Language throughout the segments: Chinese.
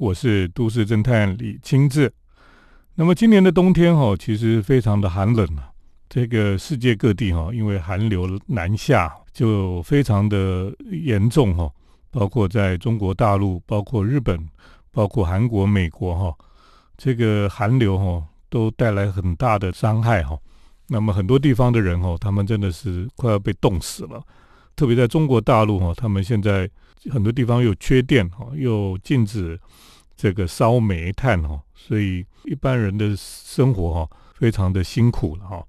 我是都市侦探李清志。那么今年的冬天哈，其实非常的寒冷啊。这个世界各地哈，因为寒流南下，就非常的严重哈。包括在中国大陆，包括日本，包括韩国、美国哈，这个寒流哈，都带来很大的伤害哈。那么很多地方的人哈，他们真的是快要被冻死了。特别在中国大陆哈，他们现在很多地方又缺电哈，又禁止这个烧煤炭哈，所以一般人的生活哈，非常的辛苦了哈。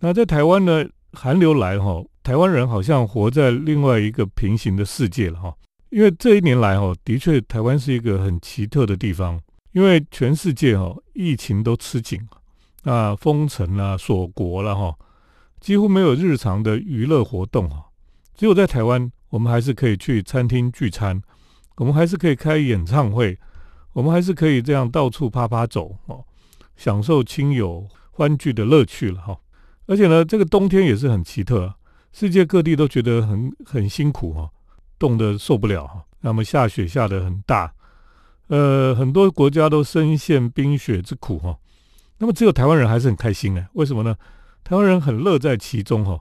那在台湾呢，寒流来哈，台湾人好像活在另外一个平行的世界了哈。因为这一年来哈，的确台湾是一个很奇特的地方，因为全世界哈疫情都吃紧。那，封城啊，锁国了哈，几乎没有日常的娱乐活动哈。只有在台湾，我们还是可以去餐厅聚餐，我们还是可以开演唱会，我们还是可以这样到处啪啪走哦，享受亲友欢聚的乐趣了哈。而且呢，这个冬天也是很奇特，世界各地都觉得很很辛苦哈，冻得受不了哈。那么下雪下得很大，呃，很多国家都深陷冰雪之苦哈。那么只有台湾人还是很开心哎，为什么呢？台湾人很乐在其中哈，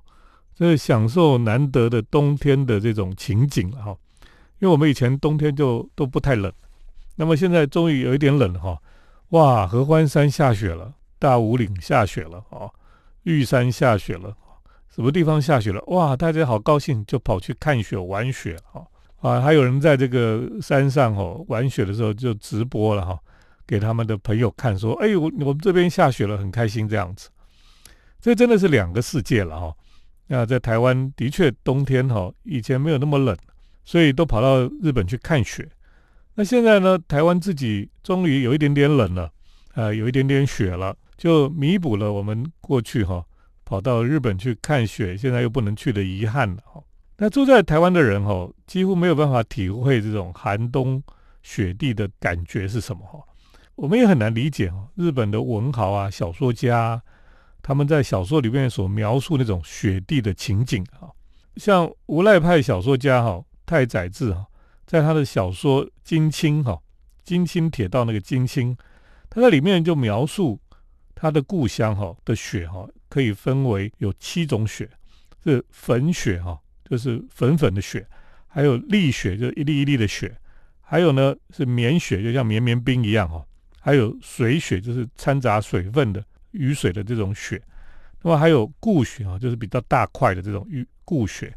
这享受难得的冬天的这种情景了哈。因为我们以前冬天就都不太冷，那么现在终于有一点冷哈。哇，合欢山下雪了，大武岭下雪了啊，玉山下雪了，什么地方下雪了？哇，大家好高兴，就跑去看雪玩雪哈啊，还有人在这个山上哦玩雪的时候就直播了哈。给他们的朋友看，说：“哎，我我们这边下雪了，很开心。”这样子，这真的是两个世界了哈。那在台湾的确冬天哈，以前没有那么冷，所以都跑到日本去看雪。那现在呢，台湾自己终于有一点点冷了，呃，有一点点雪了，就弥补了我们过去哈跑到日本去看雪，现在又不能去的遗憾了哈。那住在台湾的人哈，几乎没有办法体会这种寒冬雪地的感觉是什么哈。我们也很难理解哦，日本的文豪啊、小说家，他们在小说里面所描述那种雪地的情景啊，像无赖派小说家哈太宰治哈，在他的小说《金青》哈，《金青铁道》那个金青，他在里面就描述他的故乡哈的雪哈，可以分为有七种雪，是粉雪哈，就是粉粉的雪，还有粒雪，就是一粒一粒的雪，还有呢是绵雪，就像绵绵冰一样哈。还有水雪，就是掺杂水分的雨水的这种雪；那么还有固雪啊，就是比较大块的这种雨固雪；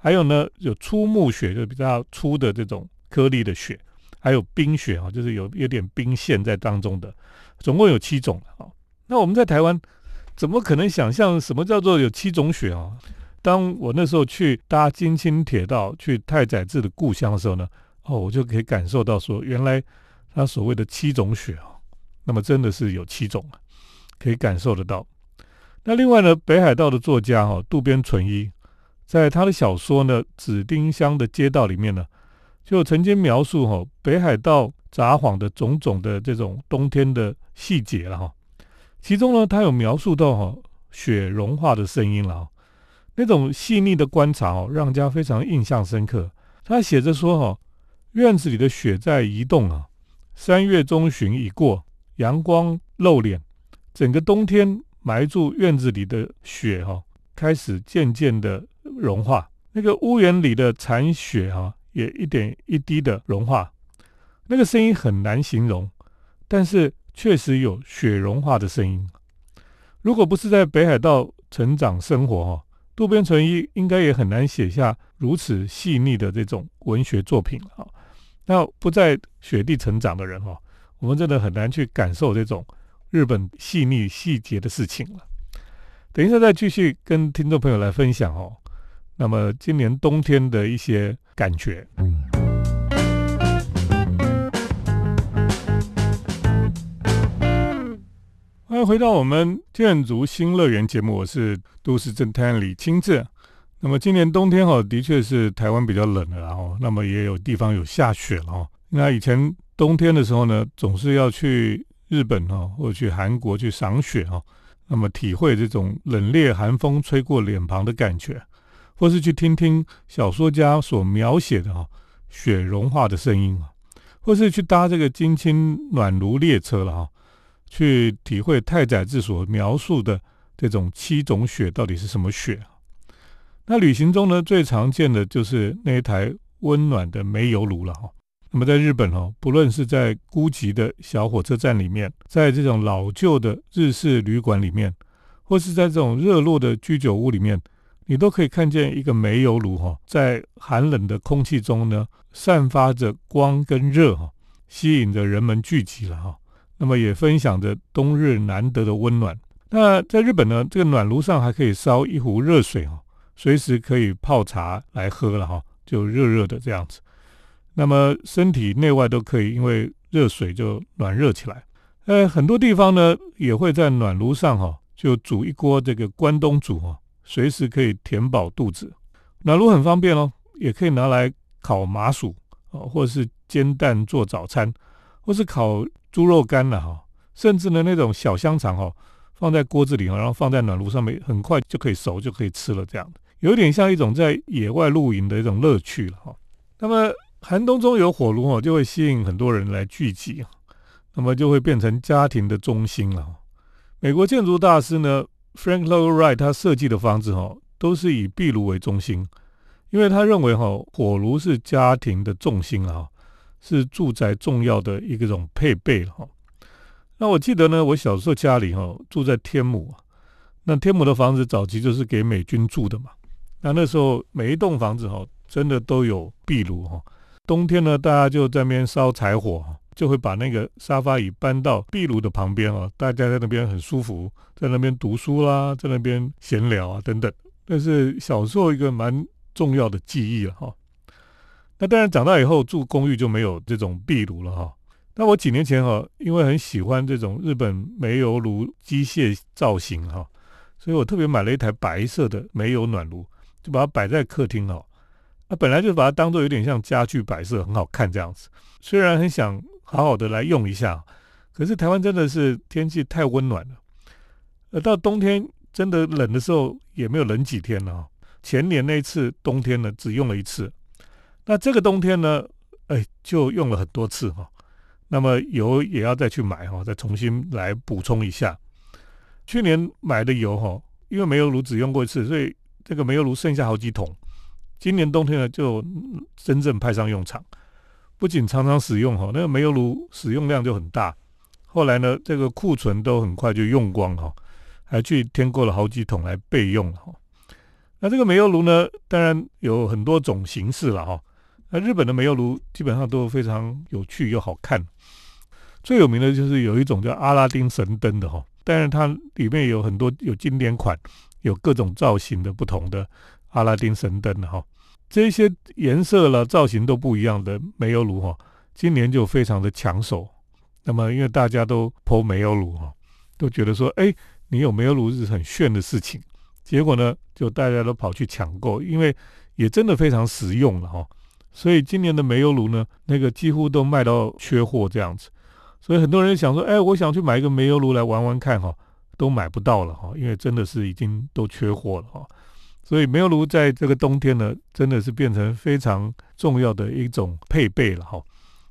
还有呢，有粗木雪，就比较粗的这种颗粒的雪；还有冰雪啊，就是有有点冰线在当中的。总共有七种啊。那我们在台湾怎么可能想象什么叫做有七种雪啊？当我那时候去搭京青铁道去太宰治的故乡的时候呢，哦，我就可以感受到说，原来。他所谓的七种雪啊，那么真的是有七种啊，可以感受得到。那另外呢，北海道的作家哈渡边淳一，在他的小说呢《紫丁香的街道》里面呢，就曾经描述哈北海道札幌的种种的这种冬天的细节了哈。其中呢，他有描述到哈雪融化的声音了，那种细腻的观察哦，让人家非常印象深刻。他写着说哈，院子里的雪在移动啊。三月中旬已过，阳光露脸，整个冬天埋住院子里的雪哈，开始渐渐的融化。那个屋檐里的残雪哈，也一点一滴的融化。那个声音很难形容，但是确实有雪融化的声音。如果不是在北海道成长生活哈，渡边淳一应该也很难写下如此细腻的这种文学作品啊。那不在雪地成长的人哈，我们真的很难去感受这种日本细腻细节的事情了。等一下再继续跟听众朋友来分享哦。那么今年冬天的一些感觉。欢迎回到我们建筑新乐园节目，我是都市侦探李清志。那么今年冬天哈，的确是台湾比较冷了，然后那么也有地方有下雪了哦。那以前冬天的时候呢，总是要去日本哦，或者去韩国去赏雪哈，那么体会这种冷冽寒风吹过脸庞的感觉，或是去听听小说家所描写的哈雪融化的声音啊，或是去搭这个金青暖炉列车了哈，去体会太宰治所描述的这种七种雪到底是什么雪。那旅行中呢，最常见的就是那一台温暖的煤油炉了哈。那么在日本哦，不论是在孤寂的小火车站里面，在这种老旧的日式旅馆里面，或是在这种热络的居酒屋里面，你都可以看见一个煤油炉哈，在寒冷的空气中呢，散发着光跟热哈，吸引着人们聚集了哈。那么也分享着冬日难得的温暖。那在日本呢，这个暖炉上还可以烧一壶热水哈。随时可以泡茶来喝了哈，就热热的这样子。那么身体内外都可以，因为热水就暖热起来。呃，很多地方呢也会在暖炉上哈，就煮一锅这个关东煮哈，随时可以填饱肚子。暖炉很方便哦，也可以拿来烤麻薯哦，或者是煎蛋做早餐，或是烤猪肉干了哈，甚至呢那种小香肠哈，放在锅子里然后放在暖炉上面，很快就可以熟，就可以吃了这样。有点像一种在野外露营的一种乐趣了哈。那么寒冬中有火炉哦，就会吸引很多人来聚集，那么就会变成家庭的中心了。美国建筑大师呢，Frank Lloyd Wright 他设计的房子哈，都是以壁炉为中心，因为他认为哈，火炉是家庭的重心啊，是住宅重要的一个种配备哈。那我记得呢，我小时候家里哈住在天母，那天母的房子早期就是给美军住的嘛。那那时候每一栋房子哈，真的都有壁炉哈。冬天呢，大家就在那边烧柴火，就会把那个沙发椅搬到壁炉的旁边哦，大家在那边很舒服，在那边读书啦，在那边闲聊啊等等。那是小时候一个蛮重要的记忆了哈。那当然长大以后住公寓就没有这种壁炉了哈。那我几年前哈，因为很喜欢这种日本煤油炉机械造型哈，所以我特别买了一台白色的煤油暖炉。就把它摆在客厅哦，那本来就把它当做有点像家具摆设，很好看这样子。虽然很想好好的来用一下，可是台湾真的是天气太温暖了，呃，到冬天真的冷的时候也没有冷几天了。前年那次冬天呢，只用了一次，那这个冬天呢，哎，就用了很多次哈。那么油也要再去买哈，再重新来补充一下。去年买的油哈，因为煤油炉只用过一次，所以。这个煤油炉剩下好几桶，今年冬天呢就真正派上用场。不仅常常使用哈，那个煤油炉使用量就很大。后来呢，这个库存都很快就用光哈，还去添购了好几桶来备用哈。那这个煤油炉呢，当然有很多种形式了哈。那日本的煤油炉基本上都非常有趣又好看。最有名的就是有一种叫阿拉丁神灯的哈，但是它里面有很多有经典款。有各种造型的不同的阿拉丁神灯哈，这些颜色了造型都不一样的煤油炉哈，今年就非常的抢手。那么因为大家都抛煤油炉哈，都觉得说，哎，你有煤油炉是很炫的事情。结果呢，就大家都跑去抢购，因为也真的非常实用了哈。所以今年的煤油炉呢，那个几乎都卖到缺货这样子。所以很多人想说，哎，我想去买一个煤油炉来玩玩看哈。都买不到了哈，因为真的是已经都缺货了哈，所以煤油炉在这个冬天呢，真的是变成非常重要的一种配备了哈。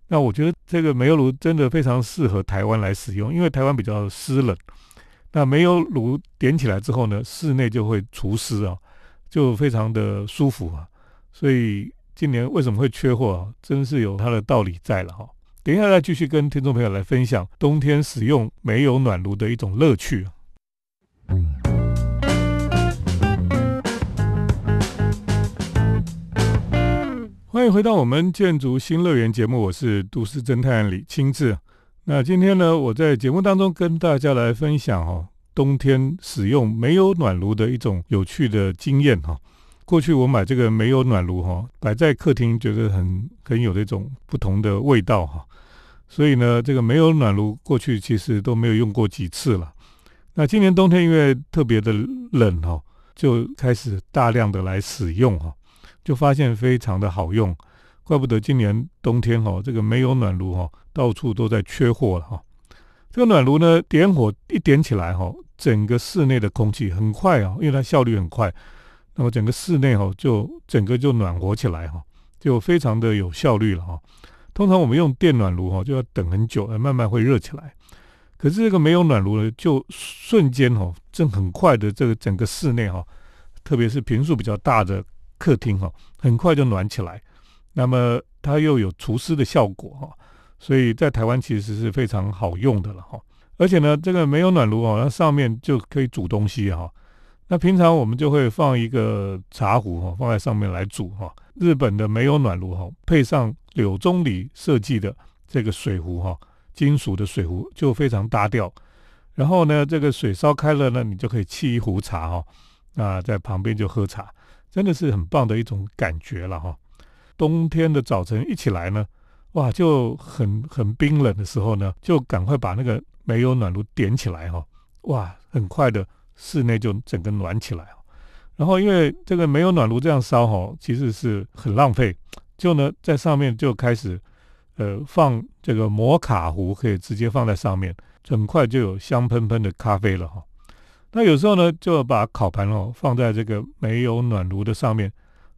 那我觉得这个煤油炉真的非常适合台湾来使用，因为台湾比较湿冷。那煤油炉点起来之后呢，室内就会除湿啊，就非常的舒服啊。所以今年为什么会缺货啊？真是有它的道理在了哈。等一下再继续跟听众朋友来分享冬天使用煤油暖炉的一种乐趣。欢回到我们建筑新乐园节目，我是都市侦探李清志。那今天呢，我在节目当中跟大家来分享哈，冬天使用煤油暖炉的一种有趣的经验哈。过去我买这个煤油暖炉哈，摆在客厅觉得很很有这种不同的味道哈。所以呢，这个煤油暖炉过去其实都没有用过几次了。那今年冬天因为特别的冷哈，就开始大量的来使用哈，就发现非常的好用，怪不得今年冬天哈，这个煤油暖炉哈到处都在缺货了哈。这个暖炉呢，点火一点起来哈，整个室内的空气很快啊，因为它效率很快，那么整个室内哈就整个就暖和起来哈，就非常的有效率了哈。通常我们用电暖炉哈，就要等很久，慢慢会热起来。可是这个没有暖炉呢，就瞬间哦，正很快的这个整个室内哈，特别是平数比较大的客厅哈，很快就暖起来。那么它又有除湿的效果哈，所以在台湾其实是非常好用的了哈。而且呢，这个没有暖炉哦，那上面就可以煮东西哈。那平常我们就会放一个茶壶哈，放在上面来煮哈。日本的没有暖炉哈，配上柳宗理设计的这个水壶哈，金属的水壶就非常搭调。然后呢，这个水烧开了呢，你就可以沏一壶茶哈，那在旁边就喝茶，真的是很棒的一种感觉了哈。冬天的早晨一起来呢，哇，就很很冰冷的时候呢，就赶快把那个煤油暖炉点起来哈，哇，很快的。室内就整个暖起来然后因为这个煤油暖炉这样烧哈，其实是很浪费。就呢，在上面就开始呃放这个摩卡壶，可以直接放在上面，很快就有香喷喷的咖啡了哈。那有时候呢，就把烤盘哦放在这个没有暖炉的上面，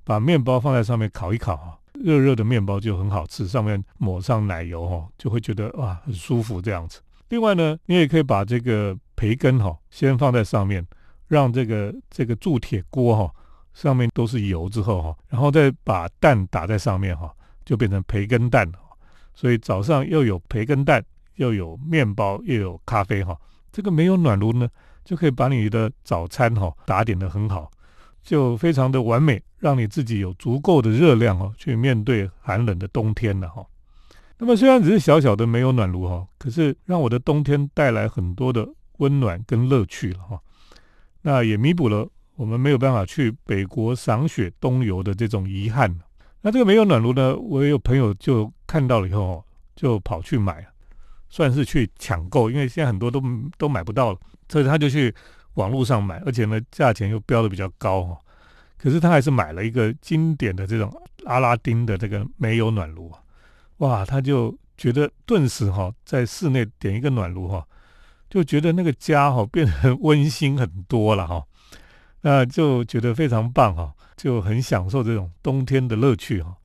把面包放在上面烤一烤哈，热热的面包就很好吃，上面抹上奶油哈，就会觉得哇很舒服这样子。另外呢，你也可以把这个。培根哈，先放在上面，让这个这个铸铁锅哈上面都是油之后哈，然后再把蛋打在上面哈，就变成培根蛋。所以早上又有培根蛋，又有面包，又有咖啡哈。这个没有暖炉呢，就可以把你的早餐哈打点的很好，就非常的完美，让你自己有足够的热量哦，去面对寒冷的冬天了哈。那么虽然只是小小的没有暖炉哈，可是让我的冬天带来很多的。温暖跟乐趣了哈，那也弥补了我们没有办法去北国赏雪冬游的这种遗憾。那这个没有暖炉呢，我也有朋友就看到了以后，就跑去买，算是去抢购，因为现在很多都都买不到了，所以他就去网络上买，而且呢价钱又标的比较高哈。可是他还是买了一个经典的这种阿拉丁的这个煤油暖炉啊，哇，他就觉得顿时哈在室内点一个暖炉哈。就觉得那个家哈变得温馨很多了哈，那就觉得非常棒哈，就很享受这种冬天的乐趣哈。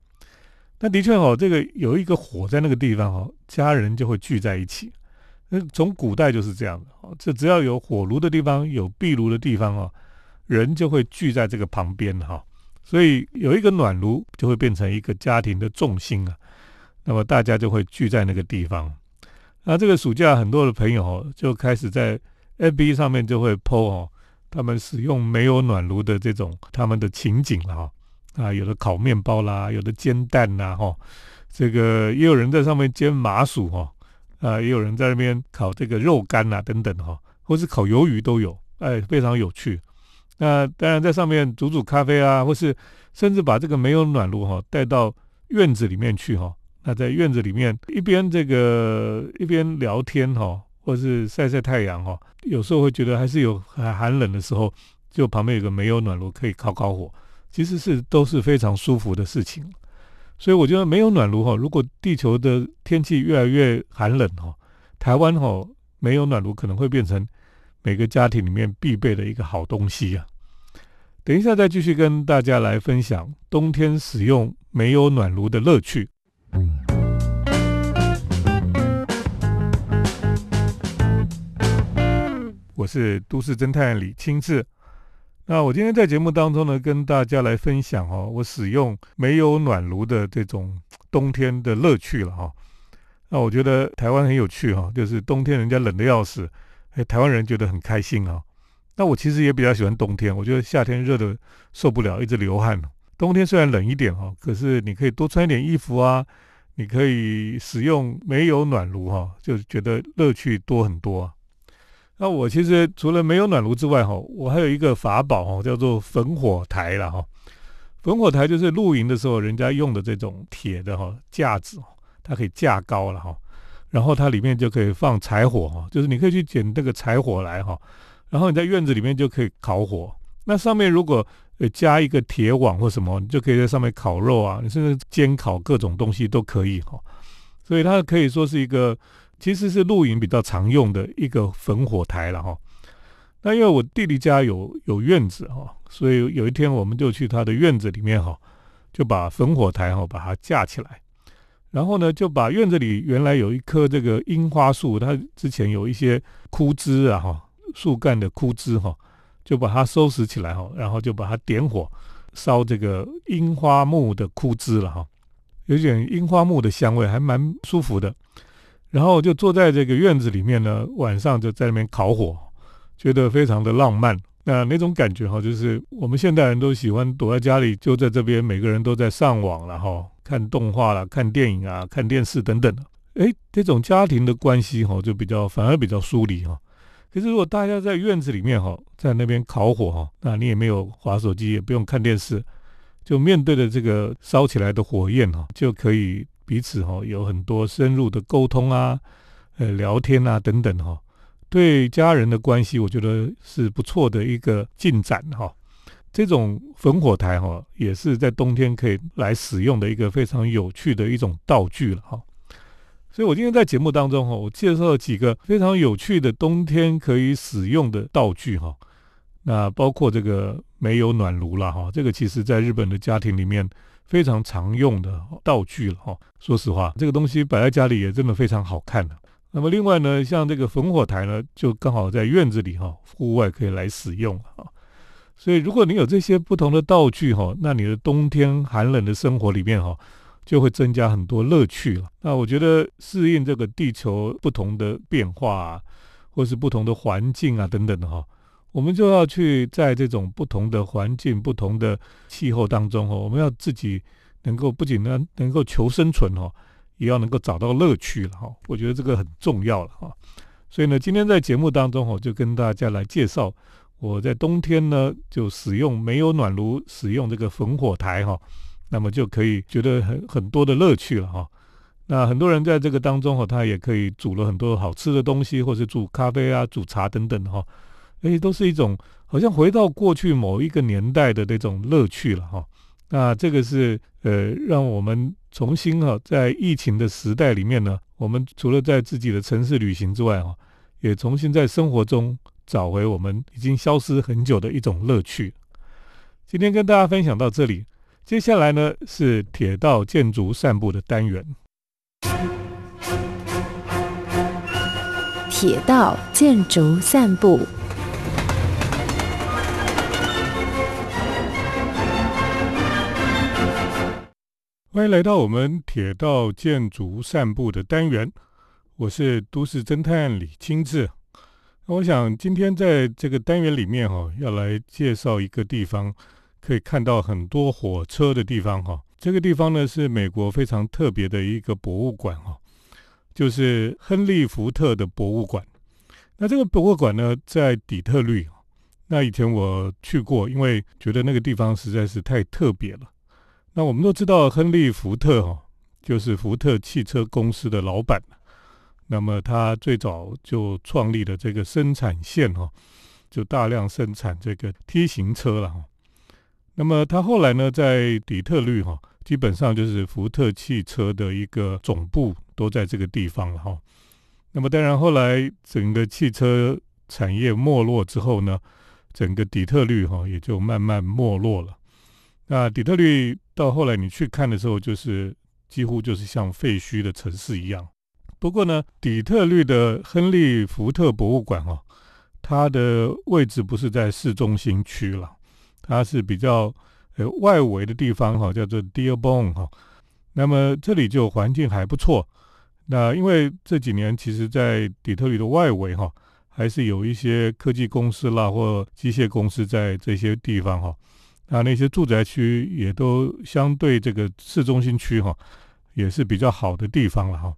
那的确哈，这个有一个火在那个地方哈，家人就会聚在一起。那从古代就是这样的哈，这只要有火炉的地方，有壁炉的地方啊，人就会聚在这个旁边哈。所以有一个暖炉就会变成一个家庭的重心啊，那么大家就会聚在那个地方。那这个暑假，很多的朋友，就开始在 FB 上面就会 PO 哦，他们使用没有暖炉的这种他们的情景了哈。啊，有的烤面包啦，有的煎蛋呐哈，这个也有人在上面煎麻薯哈，啊，也有人在那边烤这个肉干呐等等哈，或是烤鱿鱼都有，哎，非常有趣。那当然在上面煮煮咖啡啊，或是甚至把这个没有暖炉哈带到院子里面去哈。那在院子里面一边这个一边聊天哈，或是晒晒太阳哈，有时候会觉得还是有很寒冷的时候，就旁边有个煤油暖炉可以烤烤火，其实是都是非常舒服的事情。所以我觉得没有暖炉哈，如果地球的天气越来越寒冷哈，台湾哈没有暖炉可能会变成每个家庭里面必备的一个好东西啊。等一下再继续跟大家来分享冬天使用没有暖炉的乐趣。我是都市侦探李清志。那我今天在节目当中呢，跟大家来分享哦，我使用煤油暖炉的这种冬天的乐趣了哈。那我觉得台湾很有趣哈，就是冬天人家冷的要死，哎，台湾人觉得很开心啊。那我其实也比较喜欢冬天，我觉得夏天热的受不了，一直流汗。冬天虽然冷一点哈，可是你可以多穿一点衣服啊，你可以使用煤油暖炉哈，就是觉得乐趣多很多。啊那我其实除了没有暖炉之外哈，我还有一个法宝哈，叫做焚火台了哈。焚火台就是露营的时候人家用的这种铁的哈架子，它可以架高了哈，然后它里面就可以放柴火哈，就是你可以去捡那个柴火来哈，然后你在院子里面就可以烤火。那上面如果呃，加一个铁网或什么，你就可以在上面烤肉啊，你甚至煎烤各种东西都可以哈。所以它可以说是一个，其实是露营比较常用的一个焚火台了哈。那因为我弟弟家有有院子哈，所以有一天我们就去他的院子里面哈，就把焚火台哈把它架起来，然后呢，就把院子里原来有一棵这个樱花树，它之前有一些枯枝啊，哈，树干的枯枝哈，就把它收拾起来哈，然后就把它点火烧这个樱花木的枯枝了哈，有点樱花木的香味，还蛮舒服的。然后就坐在这个院子里面呢，晚上就在那边烤火，觉得非常的浪漫。那那种感觉哈，就是我们现代人都喜欢躲在家里，就在这边，每个人都在上网了哈，看动画了、看电影啊、看电视等等的。哎，这种家庭的关系哈，就比较反而比较疏离哈。可是如果大家在院子里面哈，在那边烤火哈，那你也没有划手机，也不用看电视，就面对着这个烧起来的火焰哈，就可以彼此哈有很多深入的沟通啊，呃，聊天啊等等哈。对家人的关系，我觉得是不错的一个进展哈。这种烽火台哈，也是在冬天可以来使用的一个非常有趣的一种道具了哈。所以我今天在节目当中哈，我介绍了几个非常有趣的冬天可以使用的道具哈。那包括这个煤油暖炉了哈，这个其实在日本的家庭里面非常常用的道具了哈。说实话，这个东西摆在家里也真的非常好看的。那么另外呢，像这个烽火台呢，就刚好在院子里哈，户外可以来使用啊。所以如果你有这些不同的道具哈，那你的冬天寒冷的生活里面哈，就会增加很多乐趣了。那我觉得适应这个地球不同的变化啊，或是不同的环境啊等等的哈，我们就要去在这种不同的环境、不同的气候当中哈，我们要自己能够不仅能能够求生存哈。也要能够找到乐趣了哈，我觉得这个很重要了哈。所以呢，今天在节目当中哈，就跟大家来介绍我在冬天呢就使用煤油暖炉，使用这个烽火台哈，那么就可以觉得很很多的乐趣了哈。那很多人在这个当中哈，他也可以煮了很多好吃的东西，或是煮咖啡啊、煮茶等等哈，而且，都是一种好像回到过去某一个年代的那种乐趣了哈。那这个是呃，让我们重新哈，在疫情的时代里面呢，我们除了在自己的城市旅行之外哈，也重新在生活中找回我们已经消失很久的一种乐趣。今天跟大家分享到这里，接下来呢是铁道建筑散步的单元。铁道建筑散步。欢迎来到我们铁道建筑散步的单元，我是都市侦探李清志。我想今天在这个单元里面哈，要来介绍一个地方，可以看到很多火车的地方哈。这个地方呢是美国非常特别的一个博物馆哈，就是亨利福特的博物馆。那这个博物馆呢在底特律，那以前我去过，因为觉得那个地方实在是太特别了。那我们都知道，亨利·福特哈就是福特汽车公司的老板。那么他最早就创立了这个生产线哈，就大量生产这个 T 型车了哈。那么他后来呢，在底特律哈，基本上就是福特汽车的一个总部都在这个地方了哈。那么当然后来整个汽车产业没落之后呢，整个底特律哈也就慢慢没落了。那底特律到后来你去看的时候，就是几乎就是像废墟的城市一样。不过呢，底特律的亨利福特博物馆哦，它的位置不是在市中心区了，它是比较呃外围的地方哈，叫做 Dearborn 哈。那么这里就环境还不错。那因为这几年其实，在底特律的外围哈，还是有一些科技公司啦或机械公司在这些地方哈。那那些住宅区也都相对这个市中心区哈，也是比较好的地方了哈。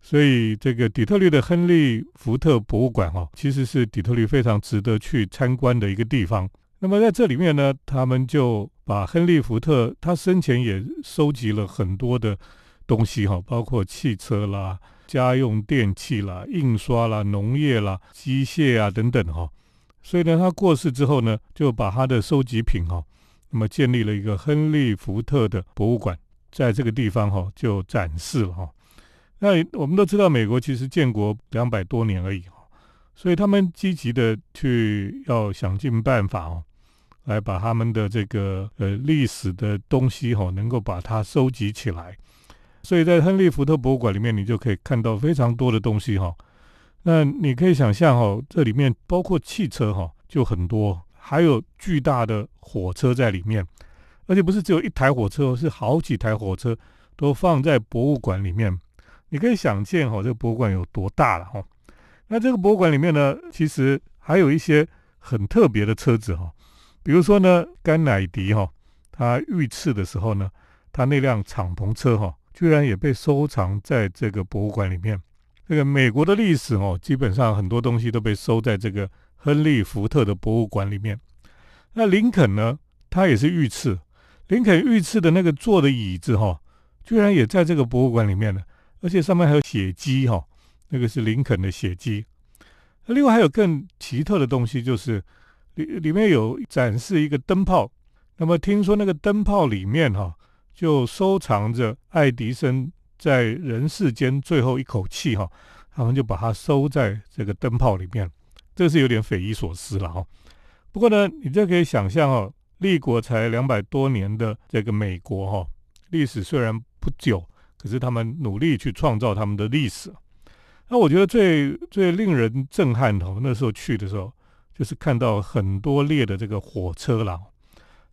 所以这个底特律的亨利福特博物馆哈，其实是底特律非常值得去参观的一个地方。那么在这里面呢，他们就把亨利福特他生前也收集了很多的东西哈，包括汽车啦、家用电器啦、印刷啦、农业啦、机械啊等等哈。所以呢，他过世之后呢，就把他的收集品哈。那么建立了一个亨利福特的博物馆，在这个地方哈就展示了哈。那我们都知道，美国其实建国两百多年而已哈，所以他们积极的去要想尽办法哦，来把他们的这个呃历史的东西哈，能够把它收集起来。所以在亨利福特博物馆里面，你就可以看到非常多的东西哈。那你可以想象哈，这里面包括汽车哈，就很多，还有巨大的火车在里面，而且不是只有一台火车，是好几台火车都放在博物馆里面。你可以想见哈，这个博物馆有多大了哈。那这个博物馆里面呢，其实还有一些很特别的车子哈，比如说呢，甘乃迪哈，他遇刺的时候呢，他那辆敞篷车哈，居然也被收藏在这个博物馆里面。这个美国的历史哦，基本上很多东西都被收在这个亨利福特的博物馆里面。那林肯呢，他也是遇刺，林肯遇刺的那个坐的椅子哈，居然也在这个博物馆里面呢，而且上面还有血迹哈。那个是林肯的血迹，那另外还有更奇特的东西，就是里里面有展示一个灯泡。那么听说那个灯泡里面哈，就收藏着爱迪生在人世间最后一口气哈，他们就把它收在这个灯泡里面，这是有点匪夷所思了哈。不过呢，你这可以想象哦，立国才两百多年的这个美国哈，历史虽然不久，可是他们努力去创造他们的历史。那我觉得最最令人震撼的，那时候去的时候，就是看到很多列的这个火车了。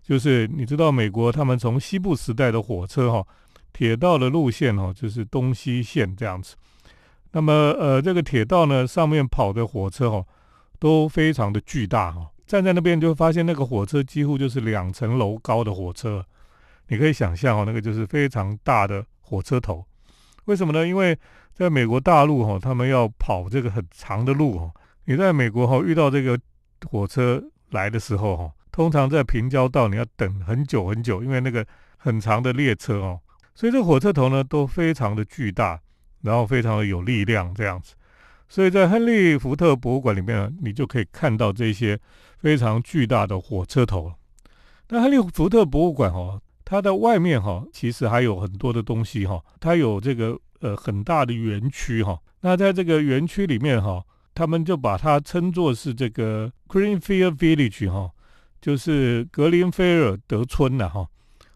就是你知道，美国他们从西部时代的火车哈，铁道的路线哈，就是东西线这样子。那么呃，这个铁道呢上面跑的火车哈，都非常的巨大哈。站在那边就发现，那个火车几乎就是两层楼高的火车。你可以想象哦，那个就是非常大的火车头。为什么呢？因为在美国大陆哈，他们要跑这个很长的路哈。你在美国哈遇到这个火车来的时候哈，通常在平交道你要等很久很久，因为那个很长的列车哦，所以这火车头呢都非常的巨大，然后非常的有力量这样子。所以在亨利福特博物馆里面，你就可以看到这些非常巨大的火车头。那亨利福特博物馆哈，它的外面哈其实还有很多的东西哈，它有这个。呃，很大的园区哈，那在这个园区里面哈，他们就把它称作是这个 Greenfield Village 哈，就是格林菲尔德村呐哈。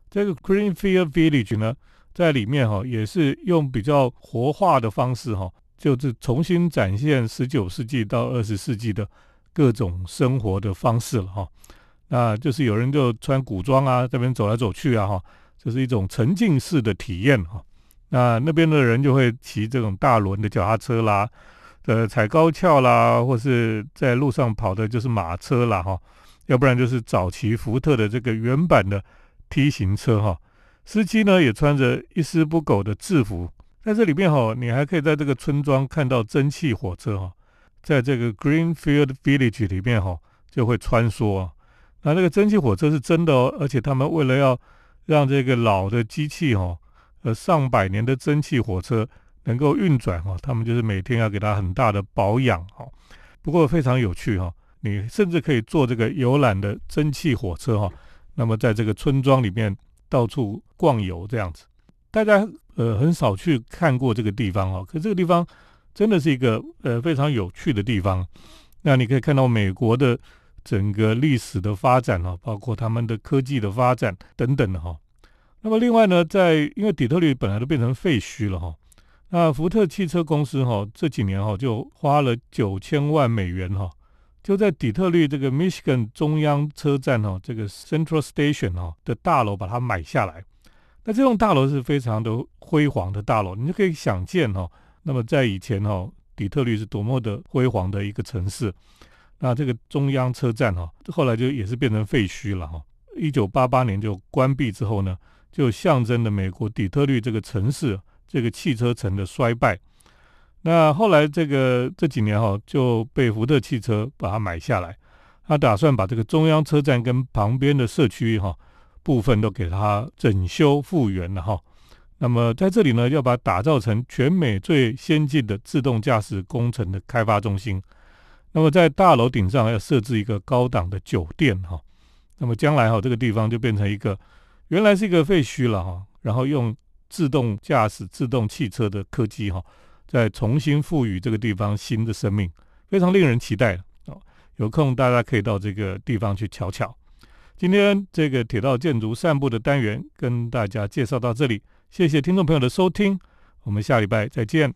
这个 Greenfield Village 呢，在里面哈，也是用比较活化的方式哈，就是重新展现十九世纪到二十世纪的各种生活的方式了哈。那就是有人就穿古装啊，这边走来走去啊哈，就是一种沉浸式的体验哈。那那边的人就会骑这种大轮的脚踏车啦，呃，踩高跷啦，或是在路上跑的就是马车啦，哈，要不然就是早期福特的这个原版的梯形车，哈，司机呢也穿着一丝不苟的制服，在这里面哈，你还可以在这个村庄看到蒸汽火车，哈，在这个 Greenfield Village 里面哈就会穿梭，啊。那这个蒸汽火车是真的哦，而且他们为了要让这个老的机器，哈。呃，上百年的蒸汽火车能够运转哈，他们就是每天要给它很大的保养哈。不过非常有趣哈，你甚至可以坐这个游览的蒸汽火车哈。那么在这个村庄里面到处逛游这样子，大家呃很少去看过这个地方哦。可这个地方真的是一个呃非常有趣的地方。那你可以看到美国的整个历史的发展哦，包括他们的科技的发展等等的哈。那么另外呢，在因为底特律本来都变成废墟了哈，那福特汽车公司哈这几年哈就花了九千万美元哈，就在底特律这个 Michigan 中央车站哈这个 Central Station 哈的大楼把它买下来。那这栋大楼是非常的辉煌的大楼，你就可以想见哈。那么在以前哈，底特律是多么的辉煌的一个城市。那这个中央车站哈，后来就也是变成废墟了哈。一九八八年就关闭之后呢。就象征了美国底特律这个城市这个汽车城的衰败。那后来这个这几年哈就被福特汽车把它买下来，他打算把这个中央车站跟旁边的社区哈部分都给它整修复原了哈。那么在这里呢，要把打造成全美最先进的自动驾驶工程的开发中心。那么在大楼顶上要设置一个高档的酒店哈。那么将来哈这个地方就变成一个。原来是一个废墟了哈，然后用自动驾驶、自动汽车的科技哈，再重新赋予这个地方新的生命，非常令人期待哦。有空大家可以到这个地方去瞧瞧。今天这个铁道建筑散步的单元跟大家介绍到这里，谢谢听众朋友的收听，我们下礼拜再见。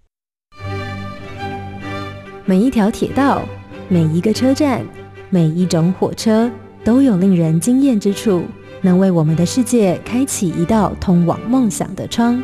每一条铁道，每一个车站，每一种火车，都有令人惊艳之处，能为我们的世界开启一道通往梦想的窗。